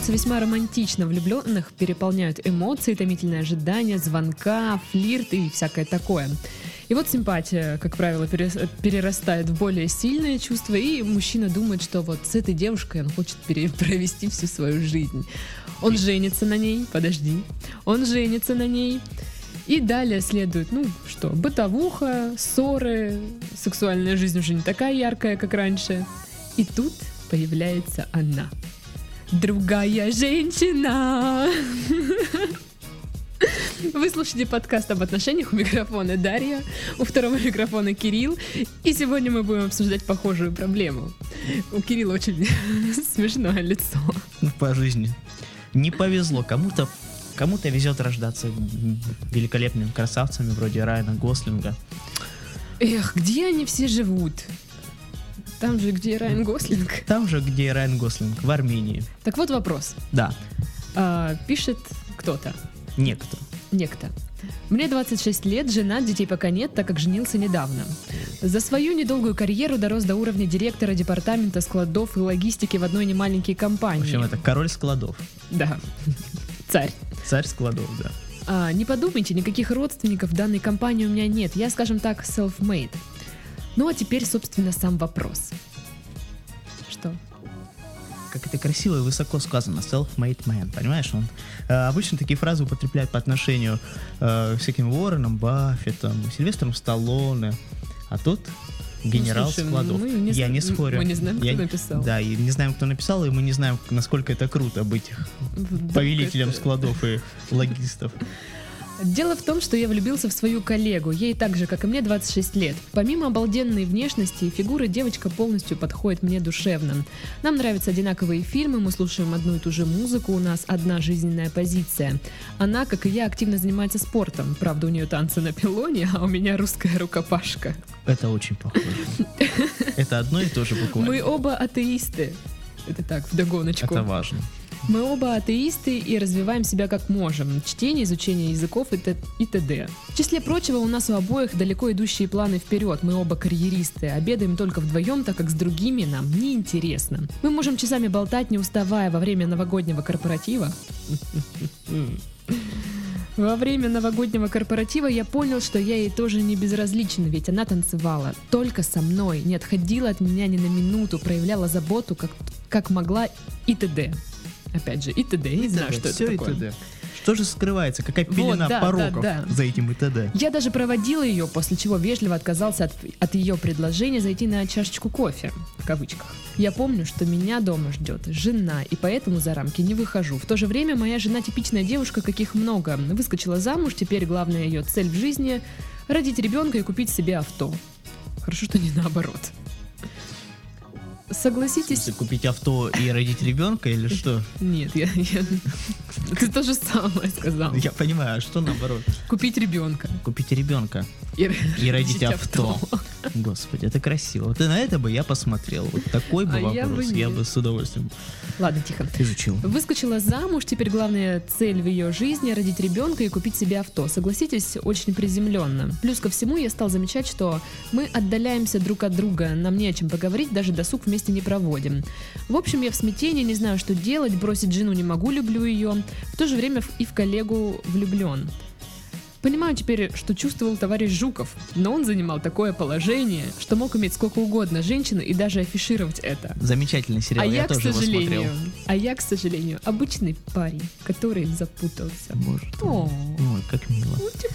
начинается весьма романтично. Влюбленных переполняют эмоции, томительное ожидание, звонка, флирт и всякое такое. И вот симпатия, как правило, перерастает в более сильные чувства, и мужчина думает, что вот с этой девушкой он хочет провести всю свою жизнь. Он женится на ней, подожди, он женится на ней, и далее следует, ну что, бытовуха, ссоры, сексуальная жизнь уже не такая яркая, как раньше. И тут появляется она. Другая женщина. Вы слушаете подкаст об отношениях. У микрофона Дарья, у второго микрофона Кирилл. И сегодня мы будем обсуждать похожую проблему. У Кирилла очень смешное лицо. Ну, по жизни. Не повезло. Кому-то кому-то везет рождаться великолепными красавцами вроде Райана Гослинга. Эх, где они все живут? Там же, где Райан Гослинг. Там же, где Райан Гослинг, в Армении. Так вот вопрос. Да, А, пишет кто-то, некто. некто. Мне 26 лет, жена, детей пока нет, так как женился недавно. За свою недолгую карьеру дорос до уровня директора департамента складов и логистики в одной немаленькой В компании. общем, это король складов. Да, царь. Царь складов, да. А, не подумайте, никаких родственников в данной компании у меня нет. Я, скажем так, self-made. Ну а теперь, собственно, сам вопрос. Что? Как это красиво и высоко сказано. Self-made man, понимаешь? Он э, обычно такие фразы употребляют по отношению э, к всяким Уорреном, Баффетом, Сильвестром Сталлоне. А тут генерал Ну, слушай, складов. не Я не спорю. мы не знаем, кто Я- написал. Да, и не знаем, кто написал, и мы не знаем, насколько это круто быть Вдруг повелителем это- складов и логистов. Дело в том, что я влюбился в свою коллегу. Ей так же, как и мне, 26 лет. Помимо обалденной внешности и фигуры, девочка полностью подходит мне душевно. Нам нравятся одинаковые фильмы, мы слушаем одну и ту же музыку, у нас одна жизненная позиция. Она, как и я, активно занимается спортом. Правда, у нее танцы на пилоне, а у меня русская рукопашка. Это очень похоже. Это одно и то же буквально. Мы оба атеисты. Это так, вдогоночку. Это важно. Мы оба атеисты и развиваем себя как можем. Чтение, изучение языков и, т- и т.д. В числе прочего, у нас у обоих далеко идущие планы вперед. Мы оба карьеристы. Обедаем только вдвоем, так как с другими нам неинтересно. Мы можем часами болтать, не уставая во время новогоднего корпоратива. Во время новогоднего корпоратива я понял, что я ей тоже не безразличен, ведь она танцевала только со мной, не отходила от меня ни на минуту, проявляла заботу, как, как могла и т.д. Опять же, и т.д. Не знаю, что это такое. Что же скрывается? Какая Вот, пелена да, пороков да, да. за этим и т.д.? Я даже проводила ее, после чего вежливо отказался от, от ее предложения зайти на чашечку кофе, в кавычках. Я помню, что меня дома ждет жена, и поэтому за рамки не выхожу. В то же время моя жена типичная девушка, каких много. Выскочила замуж, теперь главная ее цель в жизни — родить ребенка и купить себе авто. Хорошо, что не наоборот. Согласитесь? Если купить авто и родить ребенка или что? Нет, я, я- Ты то же самое сказал. Я понимаю, а что наоборот? Купить ребенка. Купить ребенка И, и родить авто. Господи, это красиво. Вот и на это бы я посмотрел. Вот такой бы А я бы вопрос я бы с удовольствием Ладно, тихо. изучил. Выскочила замуж, теперь главная цель в ее жизни родить ребенка и купить себе авто. Согласитесь, очень приземленно. Плюс ко всему я стал замечать, что мы отдаляемся друг от друга, нам не о чем поговорить, даже досуг вместе не проводим. В общем, я в смятении, не знаю, что делать, бросить жену не могу, люблю ее. В то же время и в коллегу влюблен. Понимаю теперь, что чувствовал товарищ Жуков, но он занимал такое положение, что мог иметь сколько угодно женщин и даже афишировать это. Замечательный сериал, А я, я, к тоже его сожалению, смотрел. а я, к сожалению, обычный парень, который запутался. Боже О. Ой, как мило.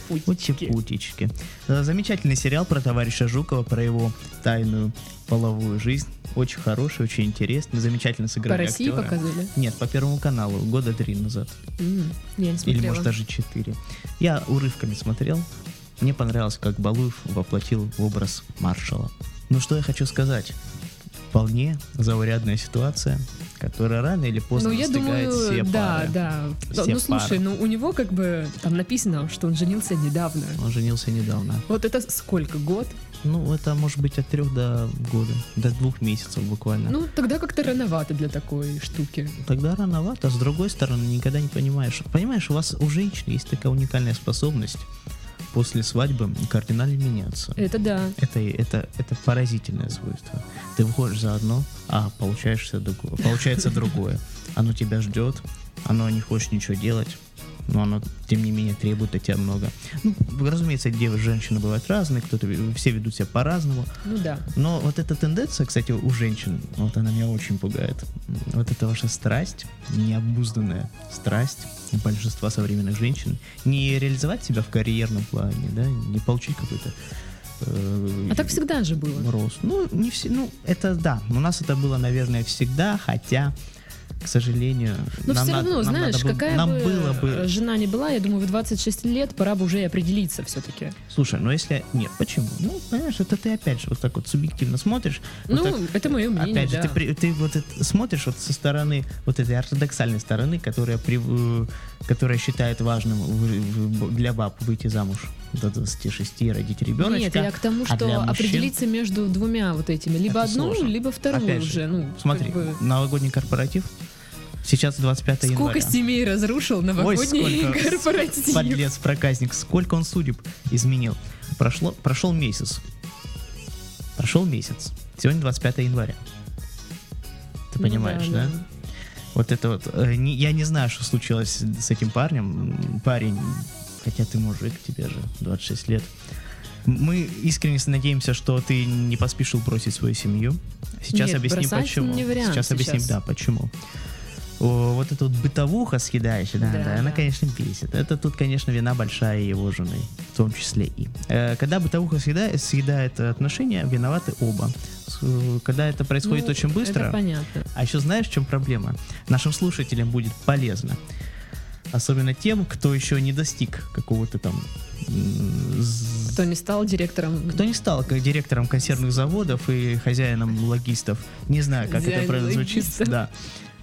утипутички. Утипутички. Э, Замечательный сериал про товарища Жукова, про его тайную половую жизнь. Очень хороший, очень интересный, замечательно По сыграли России актеры. показывали? Нет, по Первому каналу, года три назад. М, я не смотрела. Или, может, даже четыре. Я урывками смотрел. Мне понравилось, как Балуев воплотил в образ маршала. Ну, что я хочу сказать. Вполне заурядная ситуация, которая рано или поздно Ну, я думаю, все да, пары. да. Все ну, слушай, пары. ну у него как бы там написано, что он женился недавно. Он женился недавно. Вот это сколько, год? Ну, это может быть от трех до года, до двух месяцев буквально. Ну, тогда как-то рановато для такой штуки. Тогда рановато, а с другой стороны, никогда не понимаешь. Понимаешь, у вас у женщин есть такая уникальная способность после свадьбы кардинально меняться. Это да. Это, это, это поразительное свойство. Ты выходишь за одно, а получаешься другое, получается другое. оно тебя ждет, оно не хочет ничего делать, но оно, тем не менее, требует от тебя много. Ну, разумеется, девы, женщины бывают разные, кто-то, все ведут себя по-разному. Ну да. Но вот эта тенденция, кстати, у женщин, вот она меня очень пугает. Вот эта ваша страсть, необузданная страсть большинства современных женщин, не реализовать себя в карьерном плане, да, не получить какой-то э, А так всегда же было. рост. Ну, не все, ну, это да. У нас это было, наверное, всегда, хотя, к сожалению, Но нам все надо- равно, нам знаешь, надо бы- какая нам бы было бы жена не была, я думаю, в 26 лет пора бы уже и определиться все-таки. Слушай, ну если... Нет, почему? Ну, понимаешь, это ты опять же вот так вот субъективно смотришь. вот Ну, так, это мое мнение, Опять же, да. ты, при- ты вот это смотришь вот со стороны, вот этой ортодоксальной стороны, которая, при, э, которая считает важным для баб выйти замуж до 26 родить ребеночка. Нет, я к тому, а что мужчин- определиться между двумя вот этими. Либо Это одну, сложно. либо вторую Опять же, уже. Ну, Смотри, как бы, новогодний корпоратив. Сейчас 25 Сколько января. семей разрушил Ой, новогодний сколько корпоратив. подлец, проказник, сколько он судеб изменил. Прошло, прошел месяц. Прошел месяц. Сегодня 25 января. Ты Ну понимаешь, да? Вот это вот. э, не- я не знаю, что случилось с этим парнем. Парень, хотя ты мужик, тебе же 26 лет. Мы искренне надеемся, что ты не поспешил бросить свою семью. Сейчас Нет, объясним почему. не вариант сейчас объясним, сейчас. да, почему. Вот эта вот бытовуха съедающая, да, Да, да, она, конечно, бесит. Это тут, конечно, вина большая его жены, в том числе и. Э, когда бытовуха съедает, съедает отношения, виноваты оба. Э, Когда это происходит Ну, очень быстро, Это понятно. а еще знаешь, в чем проблема? Нашим слушателям будет полезно. Особенно тем, кто еще не достиг какого-то там... Кто не стал директором. Кто не стал как директором консервных заводов и хозяином логистов. Не знаю, как это Хозяин правильно звучит. Да.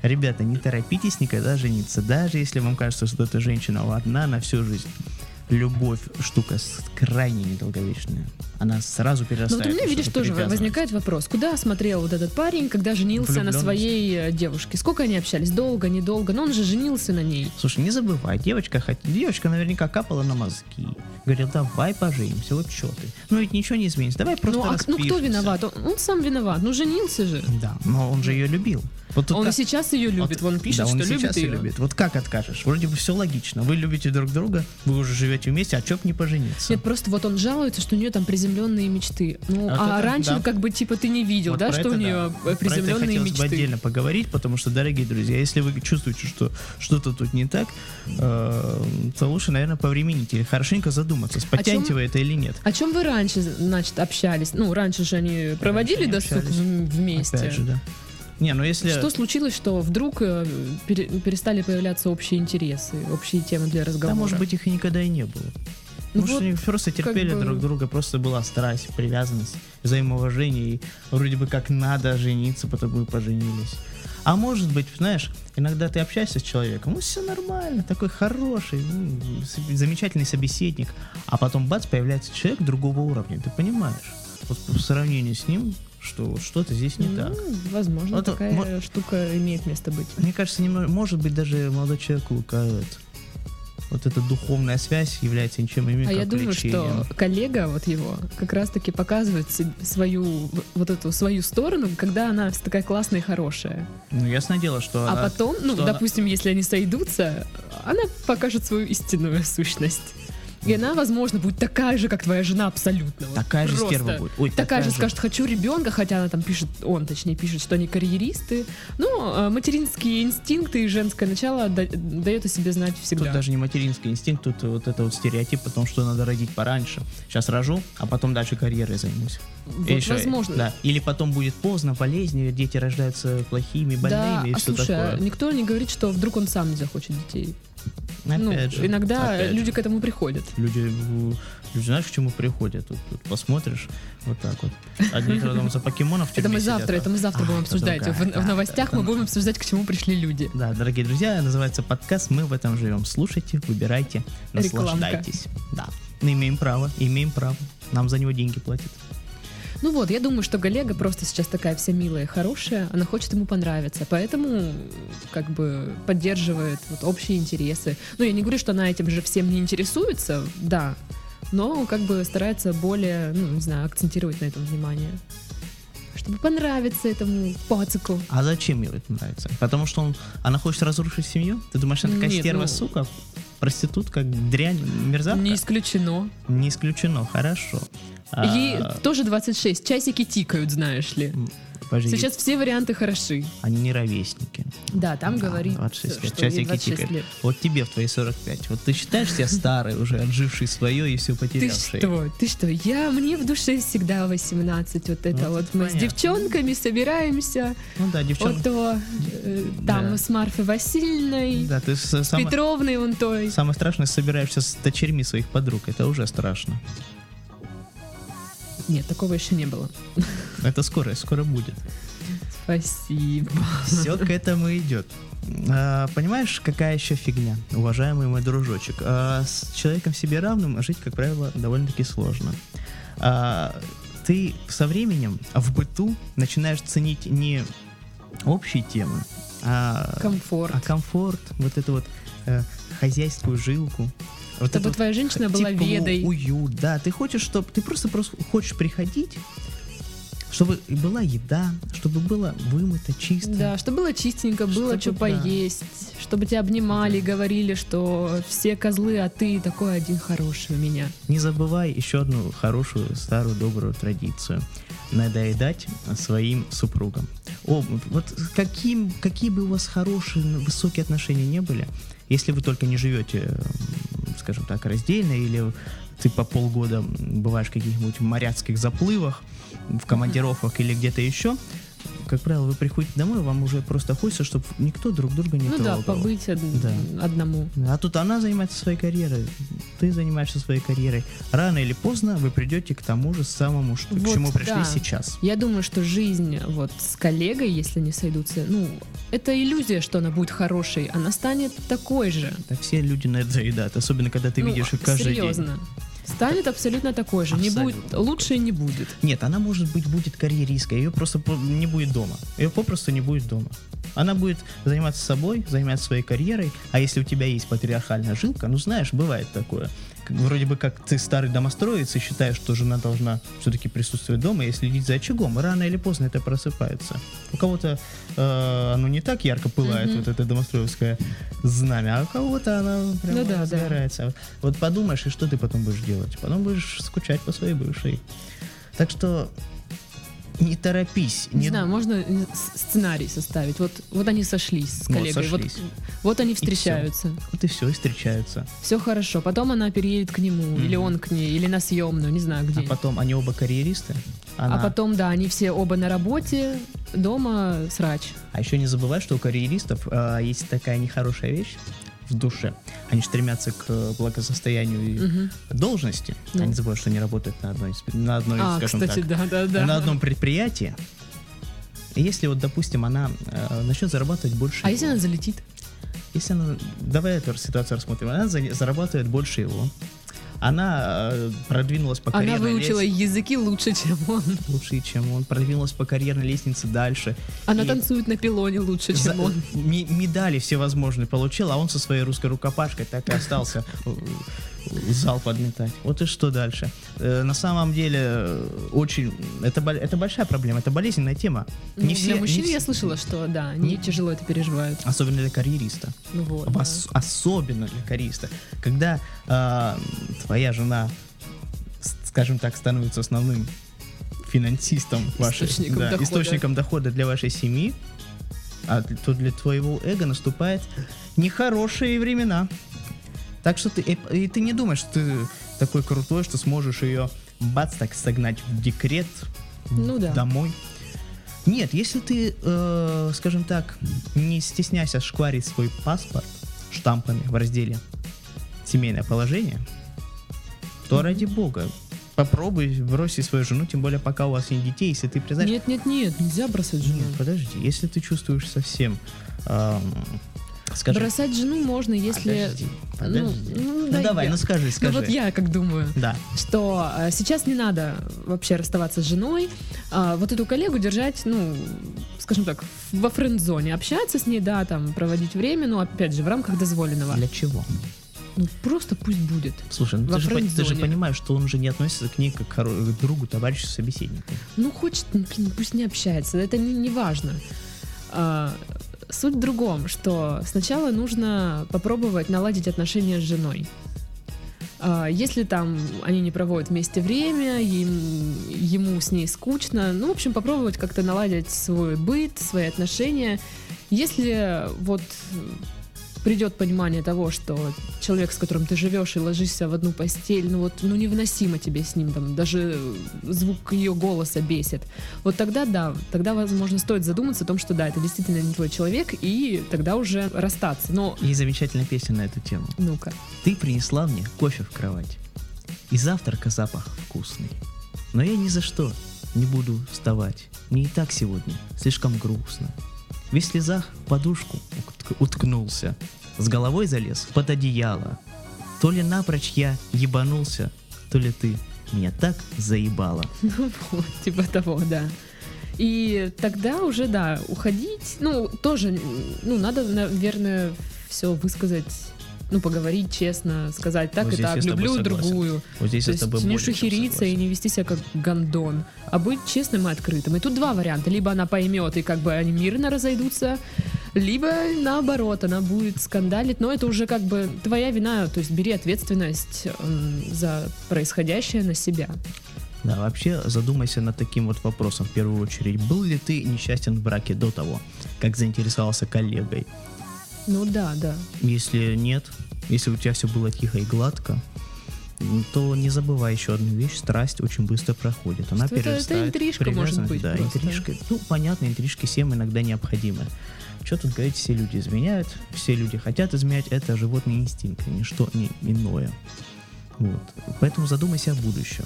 Ребята, не торопитесь никогда жениться. Даже если вам кажется, что эта женщина одна на всю жизнь. Любовь штука крайне недолговечная. Она сразу Ну перерастает. вот у меня, видишь, тоже возникает вопрос, куда смотрел вот этот парень, когда женился на своей э, девушке? Сколько они общались? Долго, недолго? Но он же женился на ней. Слушай, не забывай, девочка, девочка наверняка капала на мозги. Говорил, давай поженимся, вот что ты. Ну ведь ничего не изменится, давай просто Ну, а, ну кто распишемся». виноват? Он, он сам виноват. Ну женился же. Да, но он же ее любил. Вот Он и как- сейчас ее любит. вот- Вон пишет, да, он что любит ее. любит. Вот как откажешь? Вроде бы все логично. Вы любите друг друга, вы уже живете вместе, а чё б не пожениться? Нет, просто вот он жалуется, что у нее там приземленные мечты. Ну, Вот а это раньше да. как бы типа ты не видел, Вот да, что это у да. нее Про это приземленные хотелось бы мечты. отдельно поговорить, потому что, дорогие друзья, если вы чувствуете, что что-то тут не так, э, то лучше, наверное, повременить или хорошенько задуматься, потянете чем- вы это или нет. О чем вы раньше, значит, общались? Ну, раньше же они проводили не досуг общались. в- вместе. Опять же, да. Не, ну если... Что случилось, что вдруг э, пере- перестали появляться общие интересы, общие темы для разговора? Да, может быть, их и никогда и не было. Ну Может, вот, они просто терпели бы- друг друга, просто была страсть, привязанность, взаимоуважение, и вроде бы как надо жениться, потому и поженились. А может быть, знаешь, иногда ты общаешься с человеком, ну все нормально, такой хороший, ну, замечательный собеседник, а потом бац, появляется человек другого уровня, ты понимаешь? Вот в сравнении с ним, что вот что-то здесь не ну, так. возможно, Вот, такая мо- штука имеет место быть. Мне кажется, немного, может быть, даже молодой человек лукавит. Вот эта духовная связь является ничем иным, А я думаю, влечением. что коллега вот его как раз-таки показывает свою вот эту свою сторону, когда она такая классная и хорошая. Ну, ясное дело, что А она- потом, ну, что она- допустим, если они сойдутся, она покажет свою истинную сущность. И она, возможно, будет такая же, как твоя жена, абсолютно. Вот такая же просто. стерва будет. Ой, Такая, же скажет, хочу ребенка, хотя она там пишет, он точнее пишет, что они карьеристы. Но э, материнские инстинкты и женское начало да- дает о себе знать всегда. Тут даже не материнский инстинкт, тут вот это вот стереотип о том, что надо родить пораньше. Сейчас рожу, а потом дальше карьерой займусь. Вот, ещё- возможно. Да. Или потом будет поздно, болезни, дети рождаются плохими, больными да, и а все слушай, а такое. никто не говорит, что вдруг он сам не захочет детей. Ну, Опять же, иногда опять люди же. к этому приходят. Люди, э, люди знаешь, к чему приходят? Тут, тут посмотришь, вот так вот. Одни там за покемонов Это мы завтра, это мы завтра будем обсуждать. в, новостях мы будем обсуждать, к чему пришли люди. Да, дорогие друзья, называется подкаст «Мы в этом живем». Слушайте, выбирайте, наслаждайтесь. Да, мы имеем право, имеем право. Нам за него деньги платят. Ну вот, я думаю, что Галега просто сейчас такая вся милая и хорошая, она хочет ему понравиться, поэтому как бы поддерживает вот общие интересы. Ну, я не говорю, что она этим же всем не интересуется, да, но как бы старается более, ну, не знаю, акцентировать на этом внимание. чтобы понравиться этому пацику. А зачем ей это нравится? Потому что он, она хочет разрушить семью? Ты думаешь, она такая Нет, стерва, ну- сука, проститутка, дрянь, мерзавка? Не исключено. Не исключено, хорошо. А, Ей тоже 26, часики тикают, знаешь ли. подожди, Сейчас все варианты хороши. Они не ровесники. Да, там Да, говорит, 26 лет, что часики 26 тикают. лет. Вот тебе в твои 45. Вот ты считаешь себя старой уже, отживший свое и все Ты потерявший? что? Ты что? Я мне в душе всегда 18. Вот это Ну, вот это мы с понятно. девчонками собираемся. Ну да, девчонка. Вот то э, там Да. с Марфой Васильевной, Да, ты с- с самое, Петровной он той. самое страшное, собираешься с дочерьми своих подруг. Это уже страшно. Нет, такого еще не было. Это скоро, скоро будет. Спасибо. Все к этому идет. А, понимаешь, какая еще фигня, уважаемый мой дружочек? А, с человеком себе равным жить, как правило, довольно-таки сложно. А, ты со временем в быту начинаешь ценить не общие темы, а, Комфорт. а комфорт, вот эту вот э, хозяйскую жилку. Вот это Чтобы вот твоя женщина была тепло, ведой. уют, да. Ты хочешь, чтобы ты просто просто хочешь приходить, чтобы была еда, чтобы было вымыто, чисто. Да, чтобы было чистенько, было Чтобы, что да. поесть, чтобы тебя обнимали, говорили, что все козлы, а ты такой один хороший у меня. Не забывай еще одну хорошую старую добрую традицию: надоедать своим супругам. О, вот каким, какие бы у вас хорошие, высокие отношения не были, если вы только не живете, скажем так, раздельно, или ты по полгода бываешь в каких-нибудь моряцких заплывах, в командировках или где-то еще, как правило, вы приходите домой, вам уже просто хочется, чтобы никто друг друга не ну да, побыть од- Да. одному. А тут она занимается своей карьерой, ты занимаешься своей карьерой. Рано или поздно вы придете к тому же самому, что, к Вот, чему пришли да. сейчас. Я думаю, что жизнь вот с коллегой, если не сойдутся, ну, это иллюзия, что она будет хорошей, она станет такой же. Так все люди на это заедают, особенно когда ты Ну, видишь их каждый серьезно. день. Станет абсолютно такой же. Не будет, Абсолютно. лучше не будет. Нет, она может быть будет карьеристкой, ее просто не будет дома. Ее попросту не будет дома. Она будет заниматься собой, заниматься своей карьерой, а если у тебя есть патриархальная жилка, ну знаешь, бывает такое. Вроде бы как ты старый домостроец и считаешь, что жена должна все-таки присутствовать дома и следить за очагом, и рано или поздно это просыпается. У кого-то э, оно не так ярко пылает, Мгм. вот это домостроевское знамя, а у кого-то оно прям Ну да, да. разгорается. Вот подумаешь, и что ты потом будешь делать? Потом будешь скучать по своей бывшей. Так что не торопись. Не, знаю, можно э, сценарий составить. Вот, вот они сошлись с Вот, коллегой. Вот, сошлись. вот они встречаются. Вот и все, и встречаются. Все хорошо. Потом она переедет к нему, Мгм. или он к ней, или на съемную, не знаю где. А потом они оба карьеристы. А Она- потом, да, они все оба на работе, дома срач. А еще не забывай, что у карьеристов а, есть такая нехорошая вещь в душе. Они стремятся к э, благосостоянию и должности. Они забывают, что они работают на одной, на одной А, скажем кстати, так, да, да, да. на одном предприятии. Если вот, допустим, она э, начнет зарабатывать больше А если его, она залетит? Если она... Давай эту ситуацию рассмотрим. Она за- зарабатывает больше его. Она э, продвинулась по Она карьерной выучила лестнице языки лучше, чем он. лучше, чем он. Продвинулась по карьерной лестнице дальше. Она И танцует на пилоне лучше, чем За- он. ми- медали всевозможные получил, а он со своей русской рукопашкой так и остался э, зал подметать. Вот и что дальше. Э, На самом деле, э, очень... Это, это большая проблема, это болезненная тема. Ну, Не все- для не мужчин все- я слышала, что да, они Не- тяжело это переживают. Особенно для карьериста. Ну вот. Да. ос- особенно для карьериста. Когда э, твоя жена, скажем так, становится основным финансистом вашей, Источником да, дохода. источником дохода для вашей семьи, а то для твоего эго наступает нехорошие времена. Так что ты, и, и ты не думаешь, что ты такой крутой, что сможешь ее бац так согнать в декрет Ну да. домой. Нет, если ты, э, скажем так, не стесняйся шкварить свой паспорт штампами в разделе семейное положение, то Мгм. ради бога, попробуй бросить свою жену, тем более пока у вас нет детей, если ты признаешь... Нет, нет, нет, нельзя бросать жену. Нет, подожди, если ты чувствуешь совсем, эм, скажем... Бросать жену можно, если... Подожди, Ну, подожди. ну, Ну, да давай, я- ну скажи, Ну скажи. вот я как думаю. Да. что э, сейчас не надо вообще расставаться с женой, а, вот эту коллегу держать, ну, скажем так, во френд-зоне, общаться с ней, да, там, проводить время, но опять же, в рамках дозволенного. Для чего? Ну, просто пусть будет. Слушай, ну ты же, ты же понимаешь, что он же не относится к ней как к другу, товарищу, собеседнику. Ну, хочет, ну, блин, пусть не общается, это не, не важно. А, суть в другом, что сначала нужно попробовать наладить отношения с женой. А, если там они не проводят вместе время, им- ему с ней скучно, ну, в общем, попробовать как-то наладить свой быт, свои отношения. Если вот придет понимание того, что человек, с которым ты живешь и ложишься в одну постель, ну вот, ну невыносимо тебе с ним, там, даже звук ее голоса бесит. Вот тогда да, тогда, возможно, стоит задуматься о том, что да, это действительно не твой человек, и тогда уже расстаться. Но, Есть замечательная песня на эту тему. ну-ка, Ты принесла мне кофе в кровать. И завтрака запах вкусный. Но я ни за что не буду вставать. Мне и так сегодня слишком грустно. Весь в слезах подушку утк- уткнулся. С головой залез под одеяло. То ли напрочь я ебанулся, то ли ты меня так заебала. ну вот, типа того, да. И тогда уже, да, уходить, ну, тоже, ну, надо, наверное, все высказать, ну, поговорить честно, сказать так Вот и так, люблю другую. Вот здесь То я с есть тобой не более чем шухериться и не вести себя как гондон, а быть честным и открытым. И тут два варианта. Либо она поймет, и как бы они мирно разойдутся, либо наоборот, она будет скандалить, но это уже как бы твоя вина, то есть бери ответственность м, за происходящее на себя. Да, вообще задумайся над таким вот вопросом в первую очередь. Был ли ты несчастен в браке до того, как заинтересовался коллегой? Ну да, да. Если нет, если у тебя все было тихо и гладко, то не забывай еще одну вещь. Страсть очень быстро проходит. Она Что это- это перерастает в интрижка может быть Да, просто. интрижка. Ну, понятно, интрижки всем иногда необходимы. Что тут говорить, все люди изменяют, все люди хотят изменять, это животный инстинкт, и ничто не иное. Вот. Поэтому задумайся о будущем.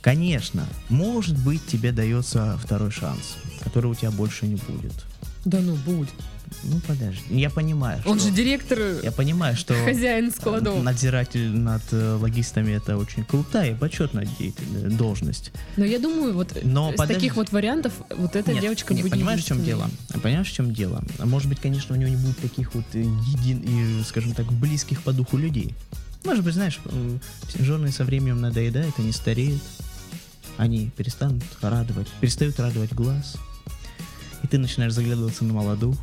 Конечно, может быть, тебе дается второй шанс, который у тебя больше не будет. Да ну будет. Ну, подожди. Я понимаю, Он что... же директор, Я понимаю, что хозяин складов. надзиратель над э, логистами это очень крутая и почетная деятель- должность. Но я думаю, вот Но с подожди. таких вот вариантов вот эта Нет, девочка нет, будет понимаешь, в чем дело? Понимаешь, в чем дело? А Может быть, конечно, у него не будет таких вот э, един, и, скажем так, близких по духу людей. Может быть, знаешь, э, жены со временем надоедают, они стареют, они перестанут радовать, перестают радовать глаз, и ты начинаешь заглядываться на молодых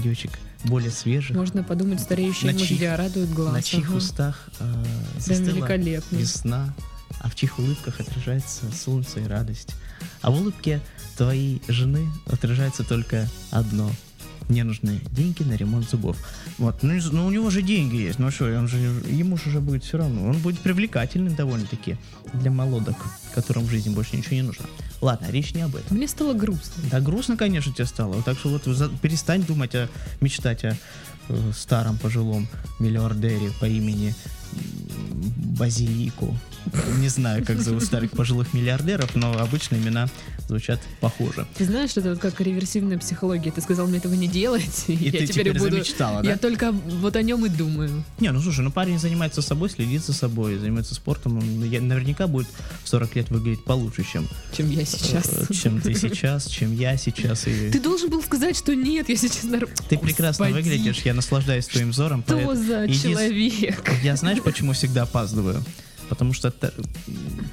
девочек, более свежих, Можно подумать, стареющие На чьих- мужья радуют глаз. на чьих ага. устах э, застыла великолепно. весна, а в чьих улыбках отражается солнце и радость. А в улыбке твоей жены отражается только одно. Мне нужны деньги на ремонт зубов. Вот, ну, ну у него же деньги есть, ну что, он же, ему же уже будет все равно. Он будет привлекательным довольно-таки для молодок, которым в жизни больше ничего не нужно. Ладно, речь не об этом. Мне стало грустно. Да грустно, конечно, тебе стало. Так что вот за- перестань думать о мечтать о э, старом пожилом миллиардере по имени Базилику. Не знаю, как зовут старых пожилых миллиардеров, но обычно имена звучат похоже. Ты знаешь, это вот как реверсивная психология. Ты сказал мне этого не делать, и, И я ты теперь, теперь буду... замечтала, да? Я только вот о нем и думаю. Не, ну слушай, ну парень занимается собой, следит за собой, занимается спортом. Он я- наверняка будет в 40 лет выглядеть получше, чем, чем я сейчас. э, чем ты сейчас, чем я сейчас. И Ты должен был сказать, что нет, я сейчас... ты прекрасно Господи, выглядишь, я наслаждаюсь твоим взором. Что поэт- за Единс- человек? Я знаешь, почему всегда опаздываю? Потому что та-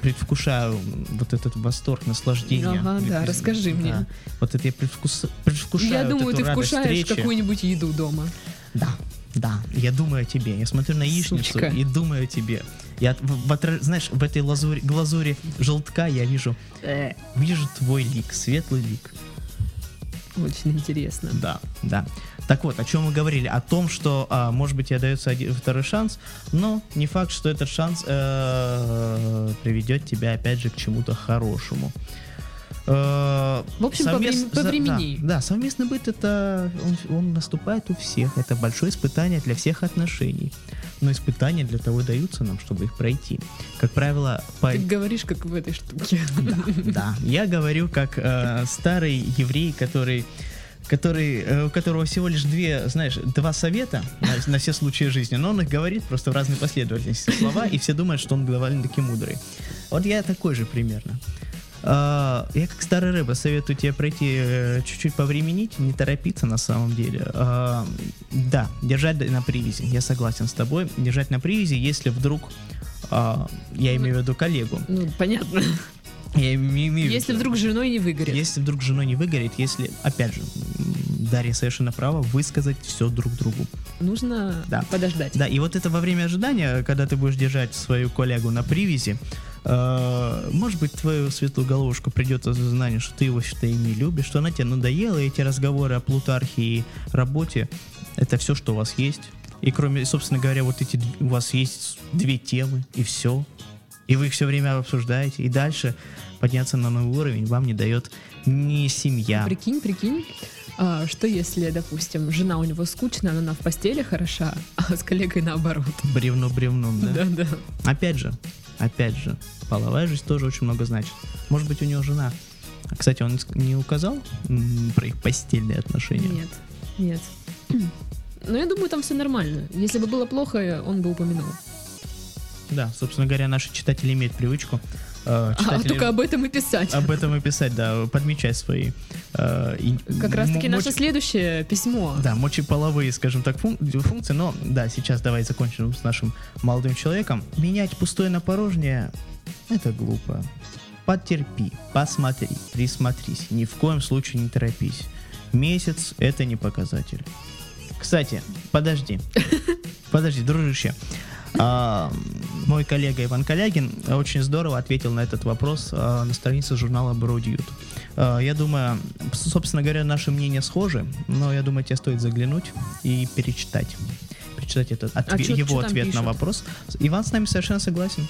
предвкушаю вот этот восторг, наслаждение. Ага, да, Предвкус- расскажи мне. да. Вот это я предвкус- предвкушаю Я вот думаю, ты вкушаешь какую-нибудь еду дома. Да, да. Я думаю о тебе. Я смотрю на яичницу Сучка. и думаю о тебе. Я, в- в отра- знаешь, в этой лазури, глазури желтка я вижу, Э, вижу твой лик, светлый лик. Очень интересно. Да, да. Так вот, о чем мы говорили? О том, что, а, может быть, тебе дается один, второй шанс, но не факт, что этот шанс э, приведет тебя, опять же, к чему-то хорошему. Э, В общем, совмест- поврем- за- повремени. Да, да, совместный быт это он, он наступает у всех. Это большое испытание для всех отношений. Но испытания для того и даются нам, чтобы их пройти. Как правило, по Ты говоришь, как в этой штуке. да, я говорю как э, старый еврей, который который, э, у которого всего лишь две, знаешь, два совета на, на все случаи жизни, но он их говорит просто в разной последовательности слова, и все думают, что он довольно-таки мудрый. Вот я такой же примерно. А, я как старый рыба советую тебе пройти э, чуть-чуть повременить, не торопиться на самом деле. А, да, держать на привязи, я согласен с тобой. Держать на привязи, если вдруг, а, я имею в виду коллегу, Ну, понятно. Я имею в виду- Если вдруг женой не выгорит. если вдруг женой не выгорит, если, опять же, Дарья совершенно права, высказать все друг другу. Нужно Да. подождать. Да, и вот это во время ожидания, когда ты будешь держать свою коллегу на привязи, э, может быть, твою светлую головушку придет осознание, что ты его считай не любишь, что она тебе надоела, и эти разговоры о Плутархе и работе, это все, что у вас есть. И кроме, собственно говоря, вот эти, у вас есть две темы, и все. И вы их все время обсуждаете. И дальше подняться на новый уровень вам не дает ни семья. Прикинь, прикинь, а, что если, допустим, жена у него скучная, но она в постели хороша, а с коллегой наоборот. Бревно бревном, да? Да-да. Опять же, опять же, половая жизнь тоже очень много значит. Может быть, у него жена. А, Кстати, он не указал про их постельные отношения? Нет, нет. Но я думаю, там все нормально. Если бы было плохо, он бы упомянул. Да, собственно говоря, наши читатели имеют привычку э, А читатели только об этом и писать. об этом и писать, да, подмечать свои... э, и- Как раз таки м- наше следующее письмо. Да, мочеполовые, скажем так, фун- функции, но да, сейчас давай закончим с нашим молодым человеком. Менять пустое на порожнее — это глупо. Потерпи, посмотри, присмотрись, ни в коем случае не торопись. Месяц — это не показатель. Кстати, подожди, подожди, дружище. А, мой коллега Иван Калягин очень здорово ответил на этот вопрос а, на странице журнала Broad А, Я думаю, собственно говоря, наши мнения схожи, но я думаю, тебе стоит заглянуть и перечитать. Перечитать этот отве- чё- его чё ответ на пишут? вопрос. Иван с нами совершенно согласен.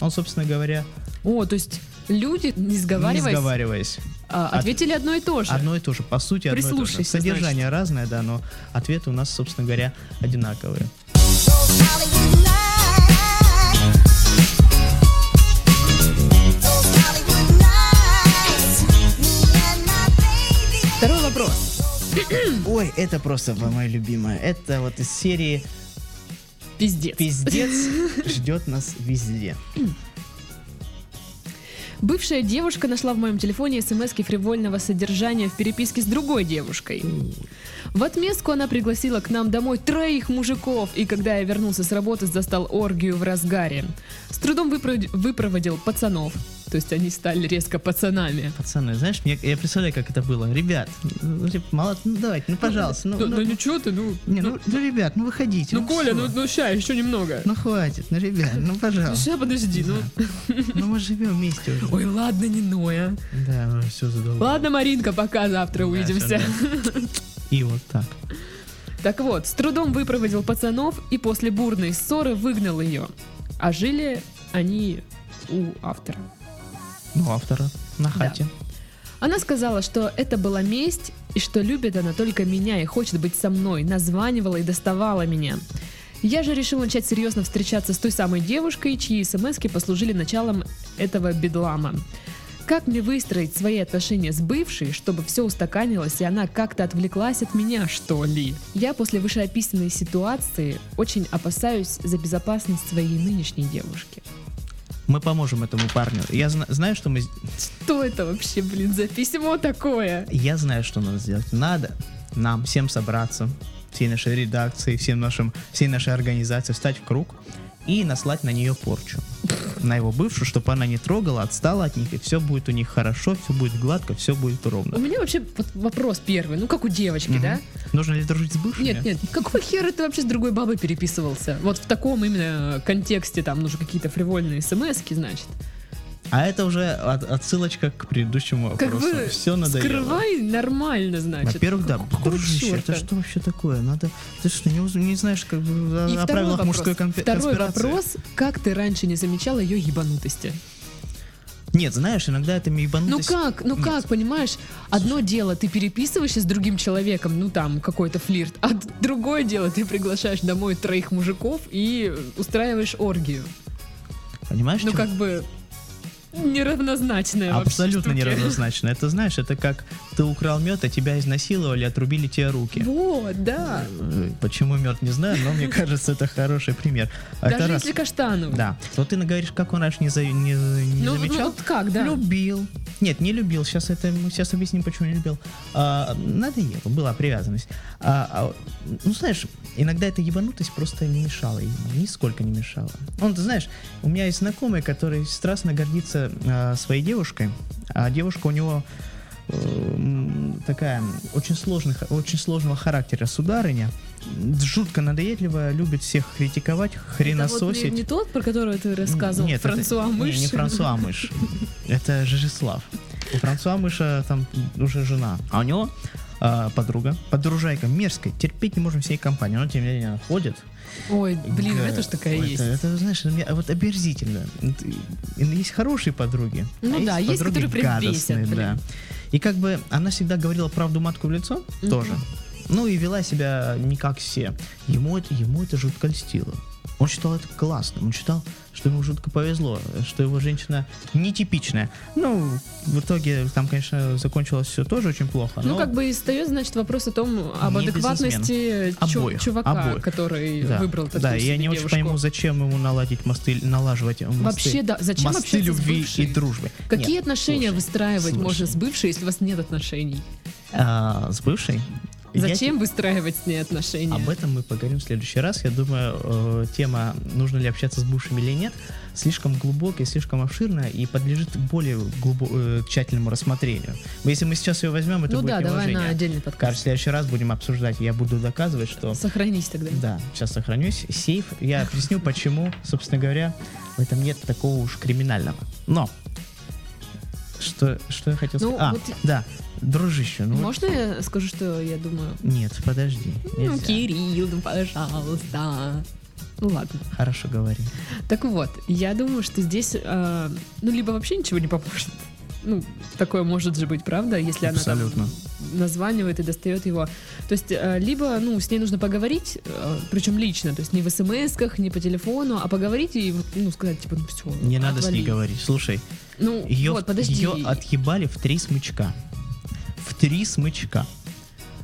Он, собственно говоря, О, то есть люди, не не сговариваясь, сговариваясь, а, От- ответили одно и то же. одно и то же, по сути, одно и то же. Содержание разное, да, но ответы у нас, собственно говоря, одинаковые. Второй вопрос. Ой, это просто моя любимая. Это вот из серии Пиздец. Пиздец ждет нас везде. Бывшая девушка нашла в моем телефоне смс фривольного содержания в переписке с другой девушкой. В отместку она пригласила к нам домой троих мужиков, и когда я вернулся с работы, застал оргию в разгаре. С трудом выпро- выпроводил пацанов, то есть они стали резко пацанами. Пацаны, знаешь, мне, я представляю, как это было. Ребят, ну, типа, мало, ну давайте, ну пожалуйста, ну, Ну, ну, ну ничего ты, ну... не, ну, ну, ребят, ну выходите. Ну, Коля, всё. ну, ну ща, еще немного. Ну хватит, ну ребят, ну Ну, пожалуйста. ща, подожди, ну... Ну мы живем вместе уже. Ой, ладно, не ноя. Да, все задолго. Ладно, Маринка, пока, завтра Да, увидимся. да. И вот так. Так вот, с трудом выпроводил пацанов и после бурной ссоры выгнал ее. А жили они у автора. Ну, автора на хате. Она сказала, что это была месть, и что любит она только меня и хочет быть со мной, названивала и доставала меня. Я же решил начать серьезно встречаться с той самой девушкой, чьи смс послужили началом этого бедлама. Как мне выстроить свои отношения с бывшей, чтобы все устаканилось и она как-то отвлеклась от меня, что ли? Я после вышеописанной ситуации очень опасаюсь за безопасность своей нынешней девушки. Мы поможем этому парню. Я зна- знаю, что мы... Что это вообще, блин, за письмо такое? Я знаю, что надо сделать. Надо нам всем собраться, всей нашей редакции, всем нашим, всей нашей организации, встать в круг и наслать на нее порчу. На его бывшую, чтобы она не трогала, отстала от них, и все будет у них хорошо, все будет гладко, все будет У ровно. меня вообще вот вопрос первый, ну как у девочки, Мгм. да? Нужно ли дружить с бывшими? Нет, нет, какого хера ты вообще с другой бабой переписывался? Вот в таком именно контексте, там нужно какие-то фривольные смс значит. А это уже от- отсылочка к предыдущему Как вопросу. бы все надоело. скрывай нормально, значит. Во-первых, да, дружище, это что вообще такое? Надо, ты что, не, не знаешь, как бы И о правилах вопрос. мужской конспи- Второй конспирации? вопрос, как ты раньше не замечал ее ебанутости? Нет, знаешь, иногда это Ну ебанутость... как, ну Нет. как, понимаешь? Одно дело, ты переписываешься с другим человеком, ну там какой-то флирт, а другое дело, ты приглашаешь домой троих мужиков и устраиваешь оргию. Понимаешь, Ну чем- как бы, неравнозначная Абсолютно штуки. неравнозначно. Это знаешь, это как ты украл мед, а тебя изнасиловали, отрубили тебе руки. Вот, да. Э, Почему мед, не знаю, но мне кажется, это хороший пример. А это Даже раз. если каштановый. Да. Вот ты говоришь, как он раньше не, за- не- не Ну, ну, замечал? вот как, да. Любил. Нет, не любил. Сейчас это мы сейчас объясним, почему не любил. А, надоело, была привязанность. А, а, ну, знаешь, иногда эта ебанутость просто не мешала ему. Нисколько не мешала. Он, ты знаешь, у меня есть знакомый, который страстно гордится а, своей девушкой, а девушка у него э, такая очень, сложных, очень сложного характера сударыня, жутко надоедливая, любит всех критиковать, Это вот хренососить. не, не тот, про которого ты рассказывал, Нет, это- Франсуа не, Мыш? Не, Франсуа Мыш. Это Жижеслав. У Франсуа Мыша там уже жена. А у него а, подруга, подружайка мерзкая, терпеть не можем всей компании. Но тем не менее она ходит. Ой, блин, Га- это ж такая это, есть. Это, знаешь, мне вот оберзительно. Это- Есть хорошие подруги. Ну а да, есть, подруги которые прям бесят, блин. да. И как бы она всегда говорила правду матку в лицо Мгм. тоже. Ну и вела себя не как все. Ему это, ему это жутко льстило. Он считал это классным. Он считал, что ему жутко повезло, что его женщина нетипичная. Ну, в итоге там, конечно, закончилось все тоже очень плохо. Ну, как бы и встает, значит, вопрос о том, об адекватности чу- чувака, обоих. который Да, выбрал такую Да, я не очень девушку. пойму, зачем ему наладить мосты, налаживать мосты. Вообще, да, зачем мосты любви и дружбы. Какие Нет, отношения слушай, выстраивать слушай. можно с бывшей, если у вас нет отношений? А, с бывшей? Я Зачем выстраивать с ней отношения? Об этом мы поговорим в следующий раз. Я думаю, э, тема «Нужно ли общаться с бывшими или нет» слишком глубокая, слишком обширная и подлежит более глубо- э, тщательному рассмотрению. Если мы сейчас ее возьмем, это ну будет да, давай неуважение. на отдельный Кажется, в подкаст. следующий раз будем обсуждать. Я буду доказывать, что... Сохранись тогда. Да, сейчас сохранюсь. Сейф. Я объясню, почему, собственно говоря, в этом нет такого уж криминального. Но... Что, что я хотел Ну, сказать? А, вот- да, дружище. Ну, вот- Можно я скажу, что я думаю? Нет, подожди. Ну. Кирилл, ну, пожалуйста. Ну ладно. Хорошо говори. Так вот, я думаю, что здесь, э, ну, либо вообще ничего не поможет. Ну, такое может же быть, правда, если Абсолютно. она там названивает и достает его. То есть, э, либо, ну, с ней нужно поговорить, причем лично, то есть не в смс-ках, не по телефону, а поговорить и, вот, ну, сказать, типа, ну, все. Не надо с ней говорить. Слушай, Ну, ее, вот, подожди. ее отъебали в три смычка. В три смычка.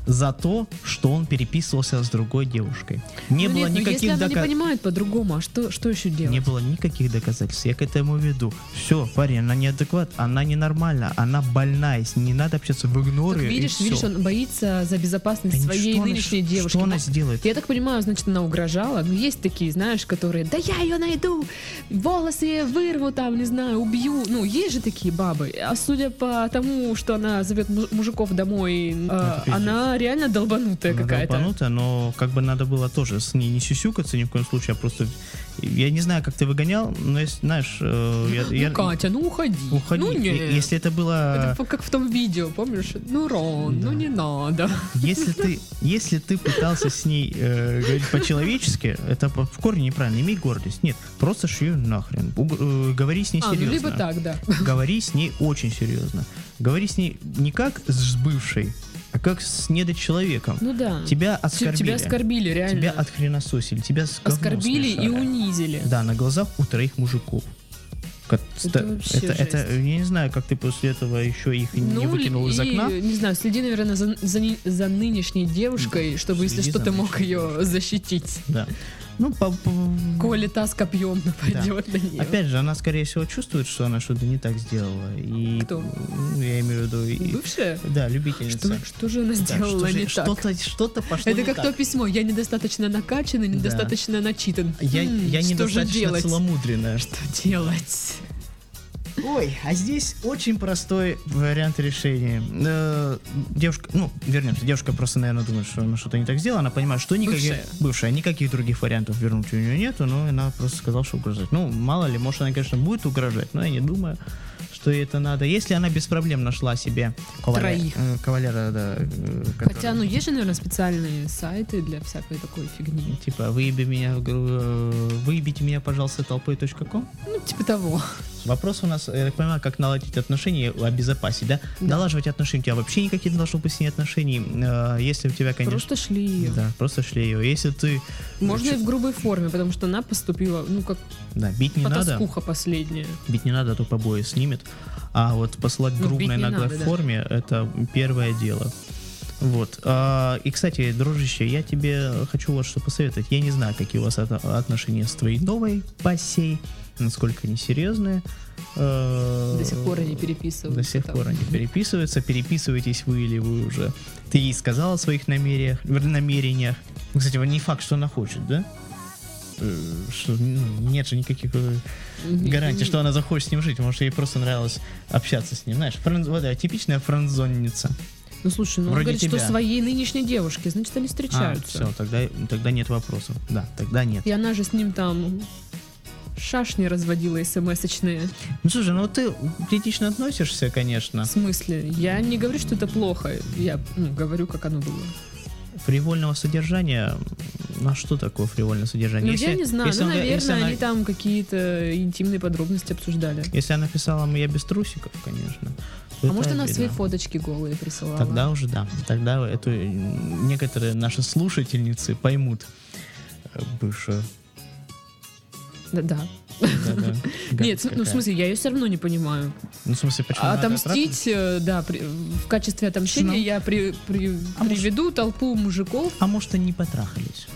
За то, что он переписывался с другой девушкой. Не Ну, было нет, ну, если никаких она не понимает по-другому, а что, что еще делать? Не было никаких доказательств. Я к этому веду. Все, парень, она неадекват, она ненормальна, она больная, с ней не надо общаться в игноре. Так видишь, видишь, он боится за безопасность Да своей что она- нынешней девушки. Что она сделает? Я так понимаю, значит, она угрожала. Ну, есть такие, знаешь, которые, да я ее найду, волосы вырву, там, не знаю, убью. Ну, есть же такие бабы. А судя по тому, что она зовет му- мужиков домой, э, пиздец. Она реально долбанутая Она какая-то. долбанутая, но как бы надо было тоже с ней не сюсюкаться ни в коем случае, а просто... Я не знаю, как ты выгонял, но если, знаешь... э, я- Ну, я- Катя, ну уходи. Уходи. Ну, нет. Если это было... Это как в том видео, помнишь? Ну, Рон, ну Да. не надо. Если ты, если ты пытался с ней э, говорить по-человечески, это в корне неправильно. Имей гордость. Нет, просто шью нахрен. Уг- э, говори с ней А, ну серьезно. либо так, да. Говори с ней очень серьезно. Говори с ней не как с бывшей, как с недочеловеком. Ну да. Тебя оскорбили. Тебя оскорбили, реально. Тебя отхренососили. Тебя с Оскорбили и смешали. унизили. Да, на глазах у троих мужиков. Как- Это это, это- жесть. я не знаю, как ты после этого еще их не Ну, выкинул из и, окна. не знаю, следи, наверное, за, за, за нынешней девушкой, чтобы, если что, ты мог ее защитить. Да. Ну, по, по- Коли та с копьем нападет на нее. Опять же, она, скорее всего, чувствует, что она что-то не так сделала. И, Кто? ну, я имею в виду... и- Бывшая? да, любительница. Что, что же она Да, сделала что же- не так? что-то, что-то пошло Это как так. то письмо. Я недостаточно накачан и недостаточно начитан. Я, М, я что же недостаточно целомудренная. Что делать? Ой, а здесь очень простой вариант решения. Э, девушка, ну, вернемся, девушка просто, наверное, думает, что она что-то не так сделала, она понимает, что никаких... Бывшая. Бывшая, никаких других вариантов вернуть у нее нету, но она просто сказала, что угрожать. Ну, мало ли, может, она, конечно, будет угрожать, но я не думаю, что ей это надо. Если она без проблем нашла себе кавалера, Троих. э, кавалера, да, э, который- Хотя, ну, есть же, наверное, специальные сайты для всякой такой фигни. Типа, выеби меня, э, выебите меня, пожалуйста, толпой.ком. Ну, типа того. Вопрос у нас, я так понимаю, как наладить отношения, обезопасить, да? Да. Налаживать отношения, у тебя вообще никаких не должно быть с ней отношений. Э, Если у тебя, конечно... Просто шли ее. Да, просто шли ее. Если ты... Можно и в грубой форме, потому что она поступила, ну, как Да, бить не надо. потаскуха последняя. Бить не надо, а то побои снимет. А вот посылать Ну, не наглой надо, да. форме это первое дело. Вот. А, и, кстати, дружище, я тебе хочу вот что посоветовать. Я не знаю, какие у вас отношения с твоей новой пассией, насколько они серьезные. Э, До сих пор они переписываются. До сих там. пор они переписываются. Переписываетесь вы или вы уже... Ты ей сказал о своих намерениях, намерениях. Ну, Кстати, не факт, что она хочет, да? Э, Что, ну, нет же никаких э, гарантий, что она захочет с ним жить. Может, ей просто нравилось общаться с ним. Знаешь, френ- вот, да, типичная френдзонница. Ну, слушай, ну, он Вроде говорит, что тебя. своей нынешней девушке, значит, они А, встречаются. все, тогда, тогда нет вопросов. Да, тогда нет. И она же с ним там шашни разводила смс-очные. Ну, слушай, ну ты критично относишься, конечно. В смысле? Я не говорю, что это плохо. Я ну, говорю, как оно было. Фривольного содержания, ну а что такое фривольное содержание? Ну, я не знаю. если ну, он наверное, если она- они там какие-то интимные подробности обсуждали. Если она писала «я без трусиков», конечно. А это может, она свои фоточки голые присылала? Тогда уже да. Тогда эту э, некоторые наши слушательницы поймут э, бывшую. Да, да. Нет, ну, в смысле, я ее все равно не понимаю. Ну, в смысле, почему Отомстить, э, да, в качестве отомщения я А приведу толпу мужиков. А может, они потрахались?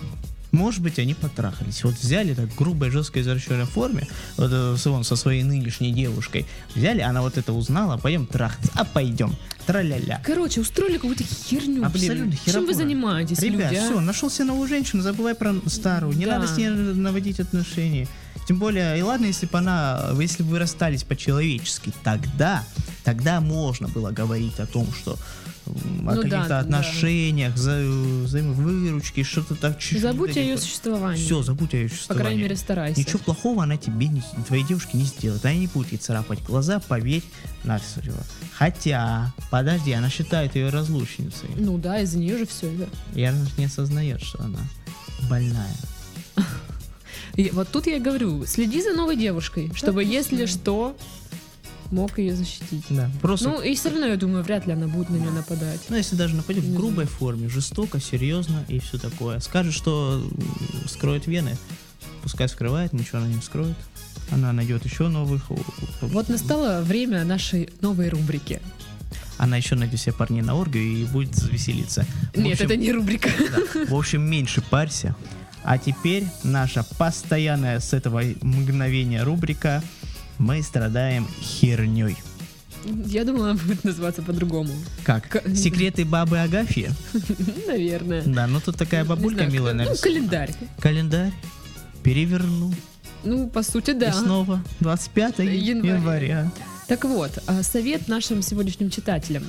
Может быть, они потрахались. Вот взяли так грубой, жесткой, извращенной форме, вот э, вон, со своей нынешней девушкой, взяли, она вот это узнала, пойдем трахаться, а пойдем, траля-ля. Короче, устроили какую-то херню, Абсолютно блин. Чем вы занимаетесь, Ребят, люди, а? все, нашел себе новую женщину, забывай про старую. Не Да. надо с ней наводить отношения. Тем более, и ладно, если бы она, если бы вы расстались по-человечески, тогда, тогда можно было говорить о том, что о Ну да, каких-то да. отношениях, за, взаимовыручке, что-то так. чуть-чуть Забудь о ее существовании. Все, забудь о ее По существовании. крайней мере, старайся. Ничего плохого она тебе, не, твоей девушке не сделает. Она не будет ей царапать глаза, поверь на слово. Хотя, подожди, она считает ее разлучницей. Ну да, из-за нее же все это. И она же не осознает, что она больная. И вот тут я говорю, следи за новой девушкой, чтобы, если что, мог ее защитить. Да, просто... Ну, и все равно, я думаю, вряд ли она будет на нее нападать. Ну, если даже нападет в грубой форме, жестоко, серьезно и все такое. Скажет, что скроет вены, пускай скрывает, ничего она не скроет. Она найдет еще новых. Вот настало время нашей новой рубрики. Она еще найдет себе парней на оргию и будет веселиться. В Нет, общем, это не рубрика. да. В общем, меньше парься. А теперь наша постоянная с этого мгновения рубрика «Мы страдаем херней». Я думала, она будет называться по-другому. Как? К- Секреты бабы Агафьи? Наверное. Да, ну тут такая бабулька знаю, милая Ну, календарь. Календарь переверну. Ну, по сути, И да. снова 25 Января. января. Так вот, а, совет нашим сегодняшним читателям.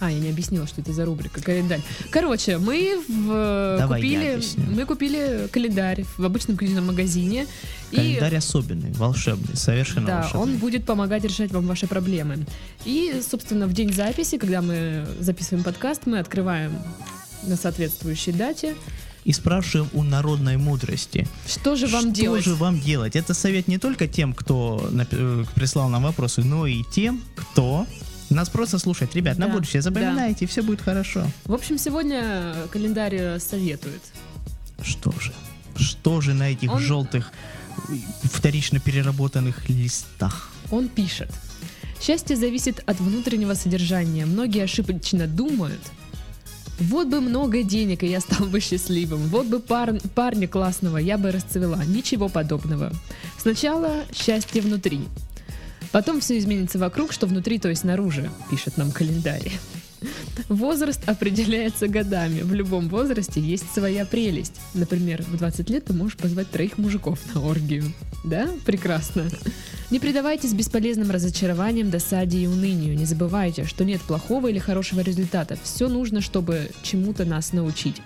А, я не объяснила, что это за рубрика, календарь. Короче, мы в, Давай я купили, мы купили календарь в обычном книжном магазине. Календарь особенный, волшебный, совершенно Да, волшебный. он будет помогать решать вам ваши проблемы. И, собственно, в день записи, когда мы записываем подкаст, мы открываем на соответствующей дате. И спрашиваем у народной мудрости. Что же вам что делать? же вам делать? Это совет не только тем, кто э, прислал нам вопросы, но и тем, кто нас просто слушает. Ребят, на Да, будущее запоминайте, все будет хорошо. В общем, сегодня календарь э, советует. Что же? Что же на этих Он- желтых вторично переработанных листах? Он пишет. Счастье зависит от внутреннего содержания. Многие ошибочно думают. Вот бы много денег, и я стал бы счастливым. Вот бы пар- парня классного, я бы расцвела. Ничего подобного. Сначала счастье внутри. Потом все изменится вокруг, что внутри, то есть снаружи, пишет нам календарь. Возраст определяется годами. В любом возрасте есть своя прелесть. Например, в 20 лет ты можешь позвать троих мужиков на оргию. Да? Прекрасно. Не предавайтесь бесполезным разочарованиям, досаде и унынию. Не забывайте, что нет плохого или хорошего результата. Все нужно, чтобы чему-то нас научить.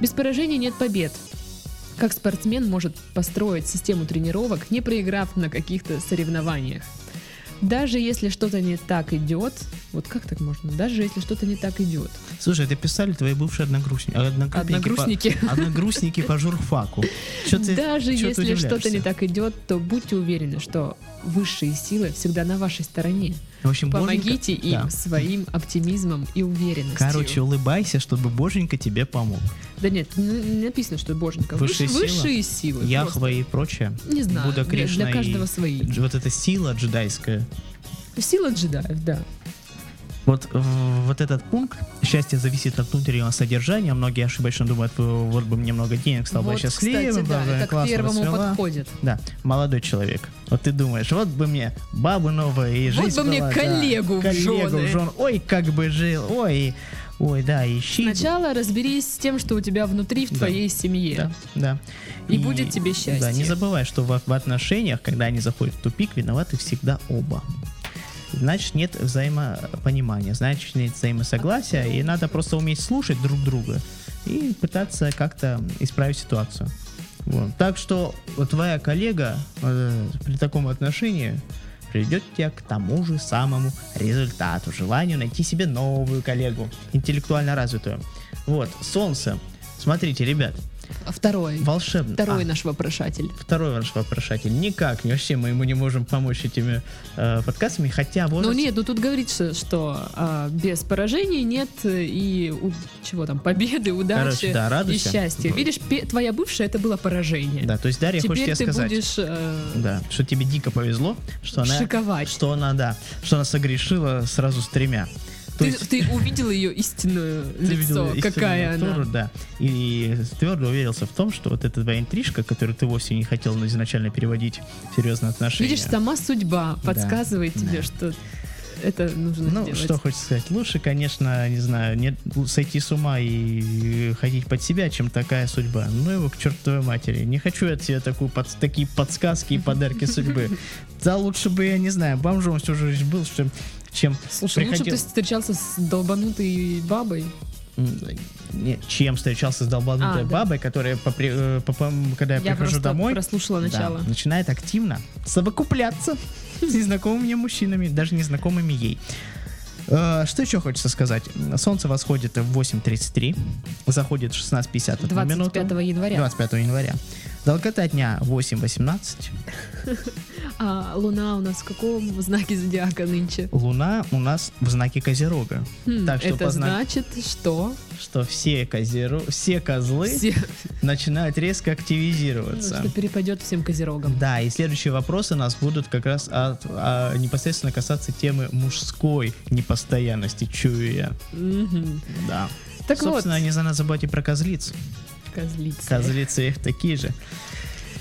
Без поражений нет побед. Как спортсмен может построить систему тренировок, не проиграв на каких-то соревнованиях. Даже если что-то не так идет, вот как так можно? Даже если что-то не так идет. Слушай, это писали твои бывшие одногруппники. Одногруппники. По, одногруппники по журфаку. Чё ты- Даже чё если что-то не так идет, то будьте уверены, что высшие силы всегда на вашей стороне. В общем, Помогите Боженька- им да. своим оптимизмом и уверенностью. Короче, улыбайся, чтобы Боженька тебе помог. да нет, не написано, что боженька. Высшие Выш- силы? высшие силы. Яхва и прочее. просто. Не знаю, Будда для, Кришна для каждого и свои. Вот эта сила джедайская. Сила джедаев, да. Вот, вот этот пункт счастье зависит от внутреннего содержания. Многие ошибочно думают, «Э, вот бы мне много денег, стал бы вот, счастливым, кстати, да, бла-бла, это к первому расцвела». подходит. Да, молодой человек. Вот ты думаешь, вот бы мне бабу новая и Вот жизнь бы мне была, да, коллегу в коллегу в жен. Ой, как бы жил, ой, ой, да, ищи. Сначала разберись с тем, что у тебя внутри в Да. твоей семье. Да, да. И будет тебе счастье. Да, не забывай, что в, в отношениях, когда они заходят в тупик, виноваты всегда оба. Значит, нет взаимопонимания, значит, нет взаимосогласия, и надо просто уметь слушать друг друга и пытаться как-то исправить ситуацию. Вот. Так что твоя коллега э, при таком отношении приведет тебя к тому же самому результату, желанию найти себе новую коллегу, интеллектуально развитую. Вот, солнце. Смотрите, ребят, Второй. волшебно. Второй А, наш вопрошатель. Второй наш вопрошатель. Никак, вообще мы ему не можем помочь этими э, подкастами, хотя вот... Ну нет, ну тут говорится, что а, без поражений нет э, и у- чего там, победы, удачи Короче, да, и радуйся. счастья. Вот. Видишь, пе- твоя бывшая это было поражение. Да, то есть Дарья хочет Теперь тебе ты сказать, будешь э, да, что тебе дико повезло, что она, шиковать. что она, да, что она согрешила сразу с тремя. Ты, есть ты увидел ее истинное ты лицо, истинную какая она. да, и твердо уверился в том, что вот эта твоя интрижка, которую ты вовсе не хотел изначально переводить в серьезные отношения. Видишь, сама судьба подсказывает да. тебе, что это нужно Ну, сделать. что хочется сказать. Лучше, конечно, не знаю, не, сойти с ума и ходить под себя, чем такая судьба. Ну его к чертовой матери. Не хочу я от себя такую, под, такие подсказки и подарки судьбы. Да лучше бы, я не знаю, бомжом всю жизнь был, чем, чем Слушай, лучше приходил- ты встречался с долбанутой бабой. М, не, чем встречался с долбанутой А, да. бабой, которая, по при- э, по- по- когда я, Я прихожу домой, прослушала да, начало. начинает активно совокупляться с незнакомыми мужчинами, даже незнакомыми ей. Э, Что еще хочется сказать? Солнце восходит в 8.33, заходит в 16.51 минуту. 25 января. 25 января. Долгота дня 8.18. А луна у нас в каком знаке зодиака нынче? Луна у нас в знаке Козерога. Хм, Так что это позна- значит, что Что все, козеро... все козлы все, начинают резко активизироваться. что перепадет всем козерогам. Да, и следующие вопросы у нас будут как раз от, а, непосредственно касаться темы мужской непостоянности, чую я. Мгм. Да. Так Собственно, вот, не за забывайте про козлиц. Козлицы. Козлицы их такие же.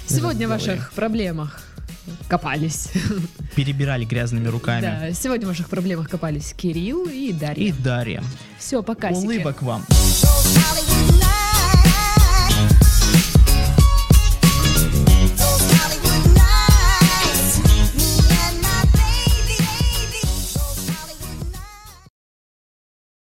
Сегодня в ваших проблемах копались. Перебирали грязными руками. Да, сегодня в ваших проблемах копались Кирилл и И Дарья. Дарья. Все, пока. Улыбок вам.